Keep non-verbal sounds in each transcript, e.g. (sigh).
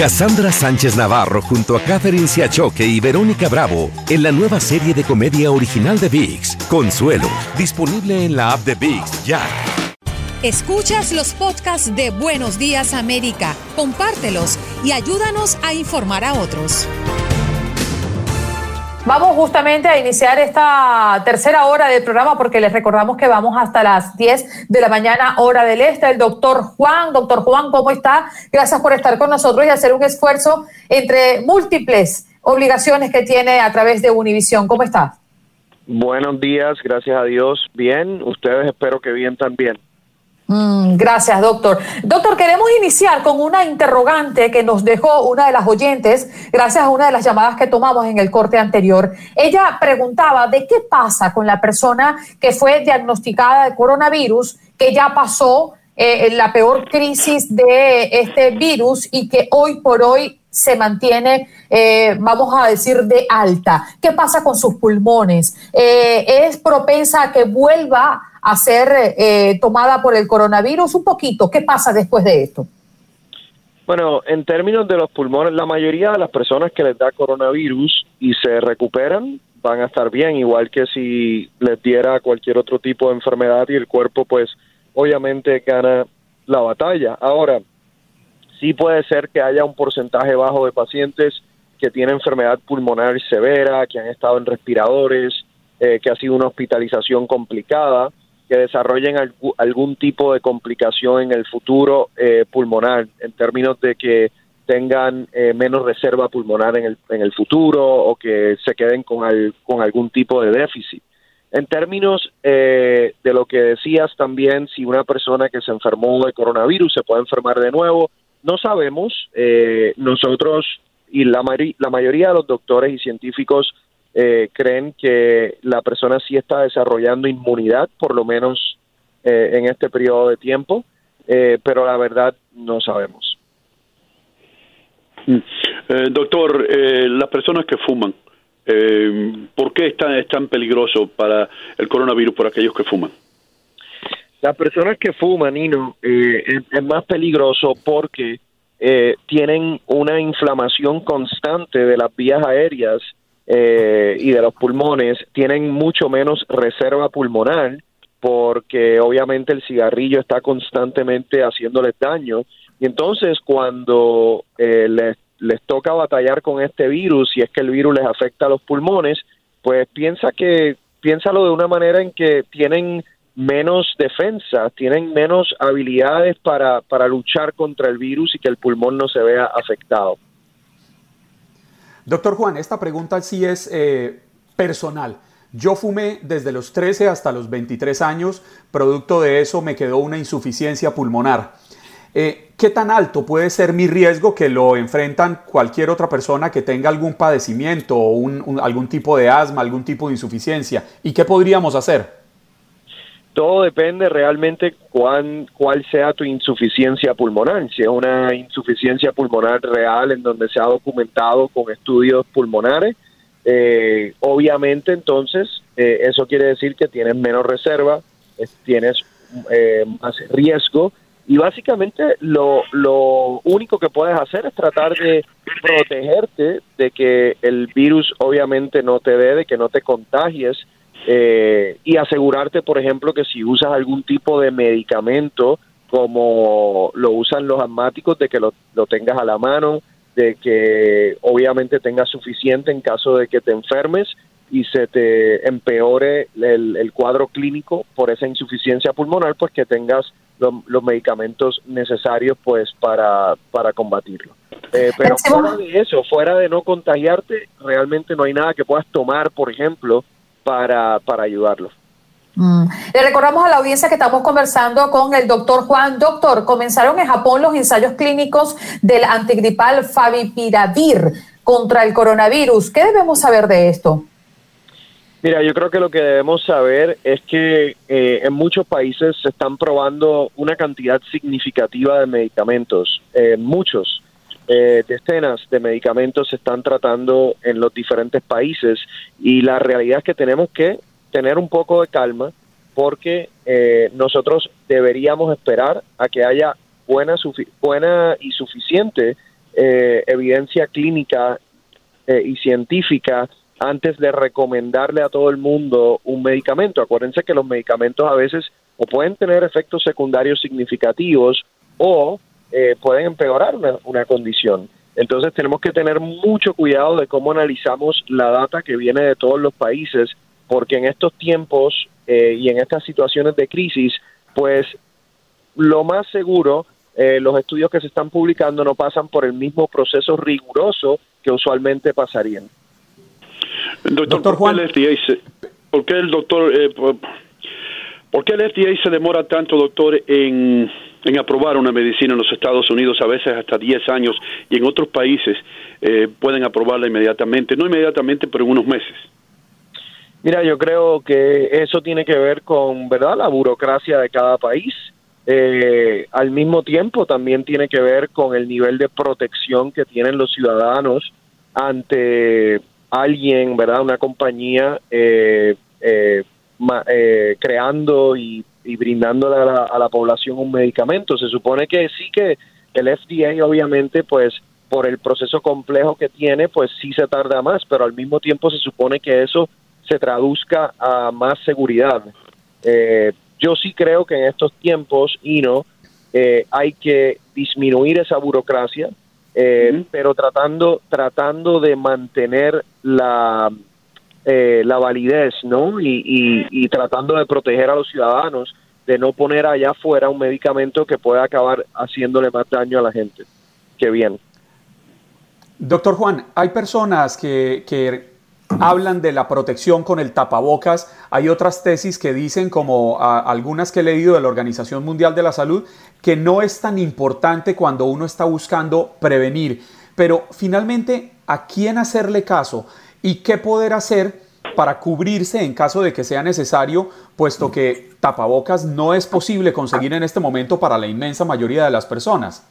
Cassandra Sánchez Navarro junto a Catherine Siachoque y Verónica Bravo en la nueva serie de comedia original de VIX, Consuelo, disponible en la app de VIX ya. Escuchas los podcasts de Buenos Días América, compártelos y ayúdanos a informar a otros. Vamos justamente a iniciar esta tercera hora del programa porque les recordamos que vamos hasta las 10 de la mañana hora del este. El doctor Juan, doctor Juan, ¿cómo está? Gracias por estar con nosotros y hacer un esfuerzo entre múltiples obligaciones que tiene a través de Univisión. ¿Cómo está? Buenos días, gracias a Dios. Bien, ustedes espero que bien también. Mm, gracias, doctor. Doctor, queremos iniciar con una interrogante que nos dejó una de las oyentes, gracias a una de las llamadas que tomamos en el corte anterior. Ella preguntaba de qué pasa con la persona que fue diagnosticada de coronavirus, que ya pasó eh, la peor crisis de este virus y que hoy por hoy se mantiene, eh, vamos a decir, de alta. ¿Qué pasa con sus pulmones? Eh, ¿Es propensa a que vuelva a ser eh, tomada por el coronavirus? Un poquito, ¿qué pasa después de esto? Bueno, en términos de los pulmones, la mayoría de las personas que les da coronavirus y se recuperan van a estar bien, igual que si les diera cualquier otro tipo de enfermedad y el cuerpo pues obviamente gana la batalla. Ahora, sí puede ser que haya un porcentaje bajo de pacientes que tienen enfermedad pulmonar severa, que han estado en respiradores, eh, que ha sido una hospitalización complicada, que desarrollen algún tipo de complicación en el futuro eh, pulmonar, en términos de que tengan eh, menos reserva pulmonar en el, en el futuro o que se queden con, con algún tipo de déficit. En términos eh, de lo que decías también, si una persona que se enfermó de coronavirus se puede enfermar de nuevo, no sabemos. nosotros y la, la mayoría de los doctores y científicos eh, creen que la persona sí está desarrollando inmunidad, por lo menos eh, en este periodo de tiempo, eh, pero la verdad no sabemos. Mm. doctor, las personas que fuman, ¿por qué es tan, es tan peligroso para el coronavirus por aquellos que fuman? Las personas que fuman, Nino, es, es, más peligroso porque tienen una inflamación constante de las vías aéreas eh, y de los pulmones tienen mucho menos reserva pulmonar porque obviamente el cigarrillo está constantemente haciéndoles daño y entonces cuando eh, les, les toca batallar con este virus y es que el virus les afecta a los pulmones pues piensa que piénsalo de una manera en que tienen menos defensa, tienen menos habilidades para, para luchar contra el virus y que el pulmón no se vea afectado. Doctor Juan, esta pregunta sí es eh, personal. Yo fumé desde los 13 hasta los 23 años, producto de eso me quedó una insuficiencia pulmonar. Eh, ¿Qué tan alto puede ser mi riesgo que lo enfrentan cualquier otra persona que tenga algún padecimiento o algún tipo de asma, algún tipo de insuficiencia? ¿Y qué podríamos hacer? Todo depende realmente cuán, cuál sea tu insuficiencia pulmonar. Si es una insuficiencia pulmonar real en donde se ha documentado con estudios pulmonares, eh, obviamente entonces eh, eso quiere decir que tienes menos reserva, tienes eh, más riesgo Y básicamente lo, lo único que puedes hacer es tratar de protegerte de que el virus obviamente no te dé, de que no te contagies eh, y asegurarte, por ejemplo, que si usas algún tipo de medicamento como lo usan los asmáticos, de que lo, lo tengas a la mano, de que obviamente tengas suficiente en caso de que te enfermes y se te empeore el, cuadro clínico por esa insuficiencia pulmonar, pues que tengas los medicamentos necesarios pues para, para combatirlo. Eh, pero fuera de eso, fuera de no contagiarte, realmente no hay nada que puedas tomar, por ejemplo, para, para ayudarlo. Mm. Le recordamos a la audiencia que estamos conversando con el doctor Juan. Doctor, comenzaron en Japón los ensayos clínicos del antigripal Favipiravir contra el coronavirus. ¿Qué debemos saber de esto? Mira, yo creo que lo que debemos saber es que eh, en muchos países se están probando una cantidad significativa de medicamentos, eh, muchos. Eh, decenas de medicamentos se están tratando en los diferentes países y la realidad es que tenemos que tener un poco de calma porque nosotros deberíamos esperar a que haya buena, buena y suficiente evidencia clínica y científica antes de recomendarle a todo el mundo un medicamento. Acuérdense que los medicamentos a veces o pueden tener efectos secundarios significativos o eh, pueden empeorar una, condición. Entonces tenemos que tener mucho cuidado de cómo analizamos la data que viene de todos los países, porque en estos tiempos eh, y en estas situaciones de crisis, pues lo más seguro, eh, los estudios que se están publicando no pasan por el mismo proceso riguroso que usualmente pasarían. Doctor, ¿por qué el doctor, eh, por, qué el FDA se demora tanto, doctor, en, en, aprobar una medicina en los Estados Unidos, a veces hasta 10 años, y en otros países eh, pueden aprobarla inmediatamente? No inmediatamente, pero en unos meses. Mira, yo creo que eso tiene que ver con, ¿verdad?, la burocracia de cada país. Eh, al mismo tiempo también tiene que ver con el nivel de protección que tienen los ciudadanos ante alguien, ¿verdad? Una compañía eh, eh, eh, creando y brindándole a la, población un medicamento. Se supone que sí que el FDA obviamente pues por el proceso complejo que tiene pues sí se tarda más, pero al mismo tiempo se supone que eso se traduzca a más seguridad. yo sí creo que en estos tiempos, y no, hay que disminuir esa burocracia, eh, pero tratando tratando de mantener la eh, la validez no y, y, tratando de proteger a los ciudadanos de no poner allá afuera un medicamento que pueda acabar haciéndole más daño a la gente que bien doctor Juan hay personas que, que hablan de la protección con el tapabocas. Hay otras tesis que dicen, como algunas que he leído de la Organización Mundial de la Salud, que no es tan importante cuando uno está buscando prevenir. Pero finalmente, ¿a quién hacerle caso y qué poder hacer para cubrirse en caso de que sea necesario, puesto que tapabocas no es posible conseguir en este momento para la inmensa mayoría de las personas?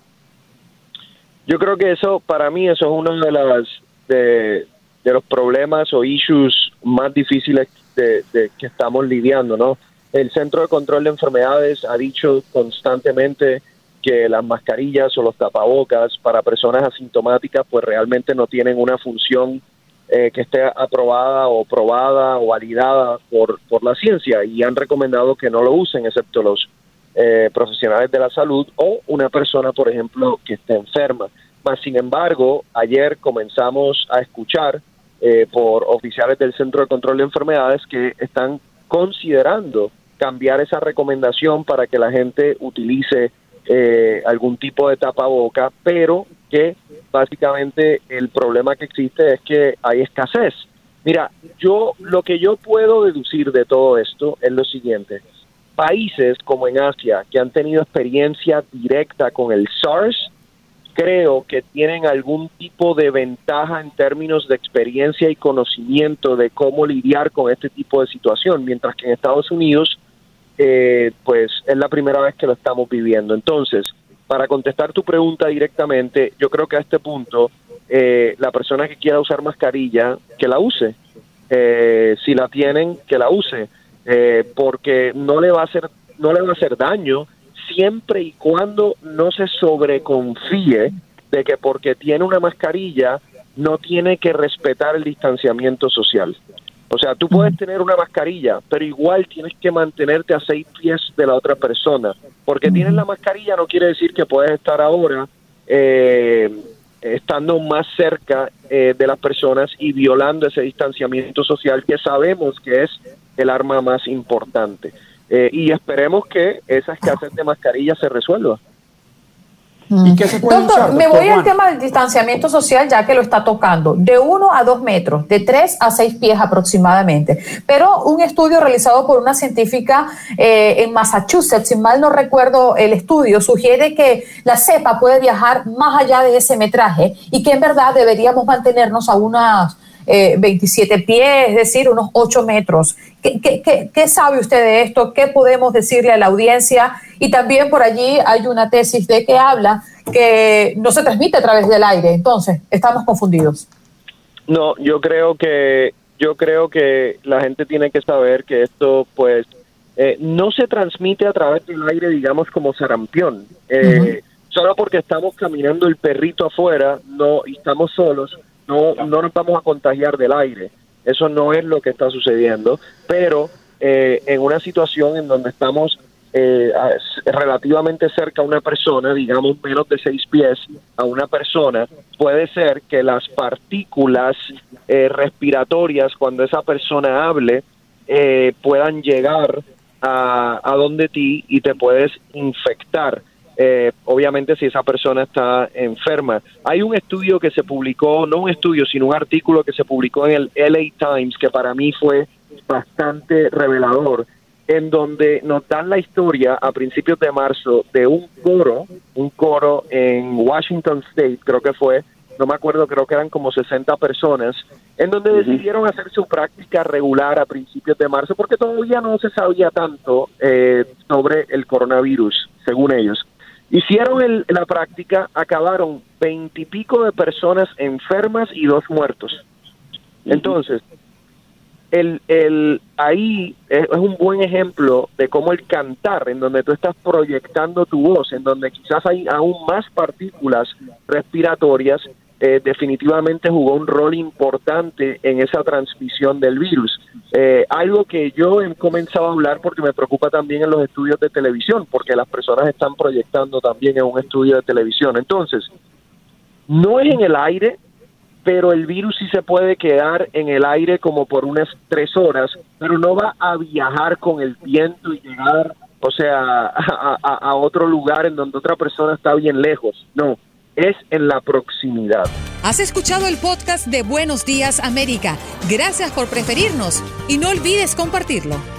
Yo creo que eso, para mí, eso es uno de las de, los problemas o issues más difíciles de, que estamos lidiando, ¿no? El Centro de Control de Enfermedades ha dicho constantemente que las mascarillas o los tapabocas para personas asintomáticas pues realmente no tienen una función eh, que esté aprobada o probada o validada por, por la ciencia y han recomendado que no lo usen excepto los eh, profesionales de la salud o una persona, por ejemplo, que esté enferma. Mas, sin embargo, ayer comenzamos a escuchar eh, por oficiales del Centro de Control de Enfermedades que están considerando cambiar esa recomendación para que la gente utilice eh, algún tipo de tapaboca, pero que básicamente el problema que existe es que hay escasez. Mira, yo lo que yo puedo deducir de todo esto es lo siguiente. Países como en Asia que han tenido experiencia directa con el SARS, creo que tienen algún tipo de ventaja en términos de experiencia y conocimiento de cómo lidiar con este tipo de situación, mientras que en Estados Unidos eh, pues es la primera vez que lo estamos viviendo. Entonces, para contestar tu pregunta directamente, yo creo que a este punto eh, la persona que quiera usar mascarilla, que la use. Eh, si la tienen, que la use, porque no le va a hacer no le va a hacer daño siempre y cuando no se sobreconfíe de que porque tiene una mascarilla no tiene que respetar el distanciamiento social. O sea, tú puedes tener una mascarilla, pero igual tienes que mantenerte a seis pies de la otra persona. Porque tienes la mascarilla no quiere decir que puedes estar ahora eh, estando más cerca eh, de las personas y violando ese distanciamiento social que sabemos que es el arma más importante. Eh, y esperemos que esa escasez de mascarilla se resuelva. ¿Y qué se puede doctor, me voy al tema del distanciamiento social ya que lo está tocando, de 1 a 2 metros, de 3 a 6 pies aproximadamente. Pero un estudio realizado por una científica eh, en Massachusetts, si mal no recuerdo el estudio, sugiere que la cepa puede viajar más allá de ese metraje y que en verdad deberíamos mantenernos a unas 27 eh, pies, es decir, unos 8 metros. ¿Qué, qué, qué, sabe usted de esto? ¿Qué podemos decirle a la audiencia? Y también por allí hay una tesis de que habla que no se transmite a través del aire. Entonces, estamos confundidos. No, yo creo que yo creo que la gente tiene que saber que esto, pues, eh, no se transmite a través del aire, digamos, como sarampión. Eh, solo porque estamos caminando el perrito afuera, no, y estamos solos, no, no nos vamos a contagiar del aire. Eso no es lo que está sucediendo, pero eh, en una situación en donde estamos eh, relativamente cerca a una persona, digamos menos de seis pies a una persona, puede ser que las partículas eh, respiratorias cuando esa persona hable puedan llegar a, a donde ti y te puedes infectar. Eh, obviamente si esa persona está enferma. Hay un estudio que se publicó, no un estudio, sino un artículo que se publicó en el LA Times que para mí fue bastante revelador, en donde nos dan la historia a principios de marzo de un coro, un coro en Washington State, creo que fue, no me acuerdo, creo que eran como 60 personas, en donde decidieron hacer su práctica regular a principios de marzo, porque todavía no se sabía tanto eh, sobre el coronavirus, según ellos. Hicieron la práctica, acabaron veintipico de personas enfermas y dos muertos. Entonces, el, el, ahí es, un buen ejemplo de cómo el cantar, en donde tú estás proyectando tu voz, en donde quizás hay aún más partículas respiratorias, eh, definitivamente jugó un rol importante en esa transmisión del virus. Eh, algo que yo he comenzado a hablar porque me preocupa también en los estudios de televisión, porque las personas están proyectando también en un estudio de televisión. Entonces, no es en el aire, pero el virus sí se puede quedar en el aire como por unas tres horas, pero no va a viajar con el viento y llegar, o sea, (laughs) a, a otro lugar en donde otra persona está bien lejos. No, es en la proximidad. Has escuchado el podcast de Buenos Días América. Gracias por preferirnos y no olvides compartirlo.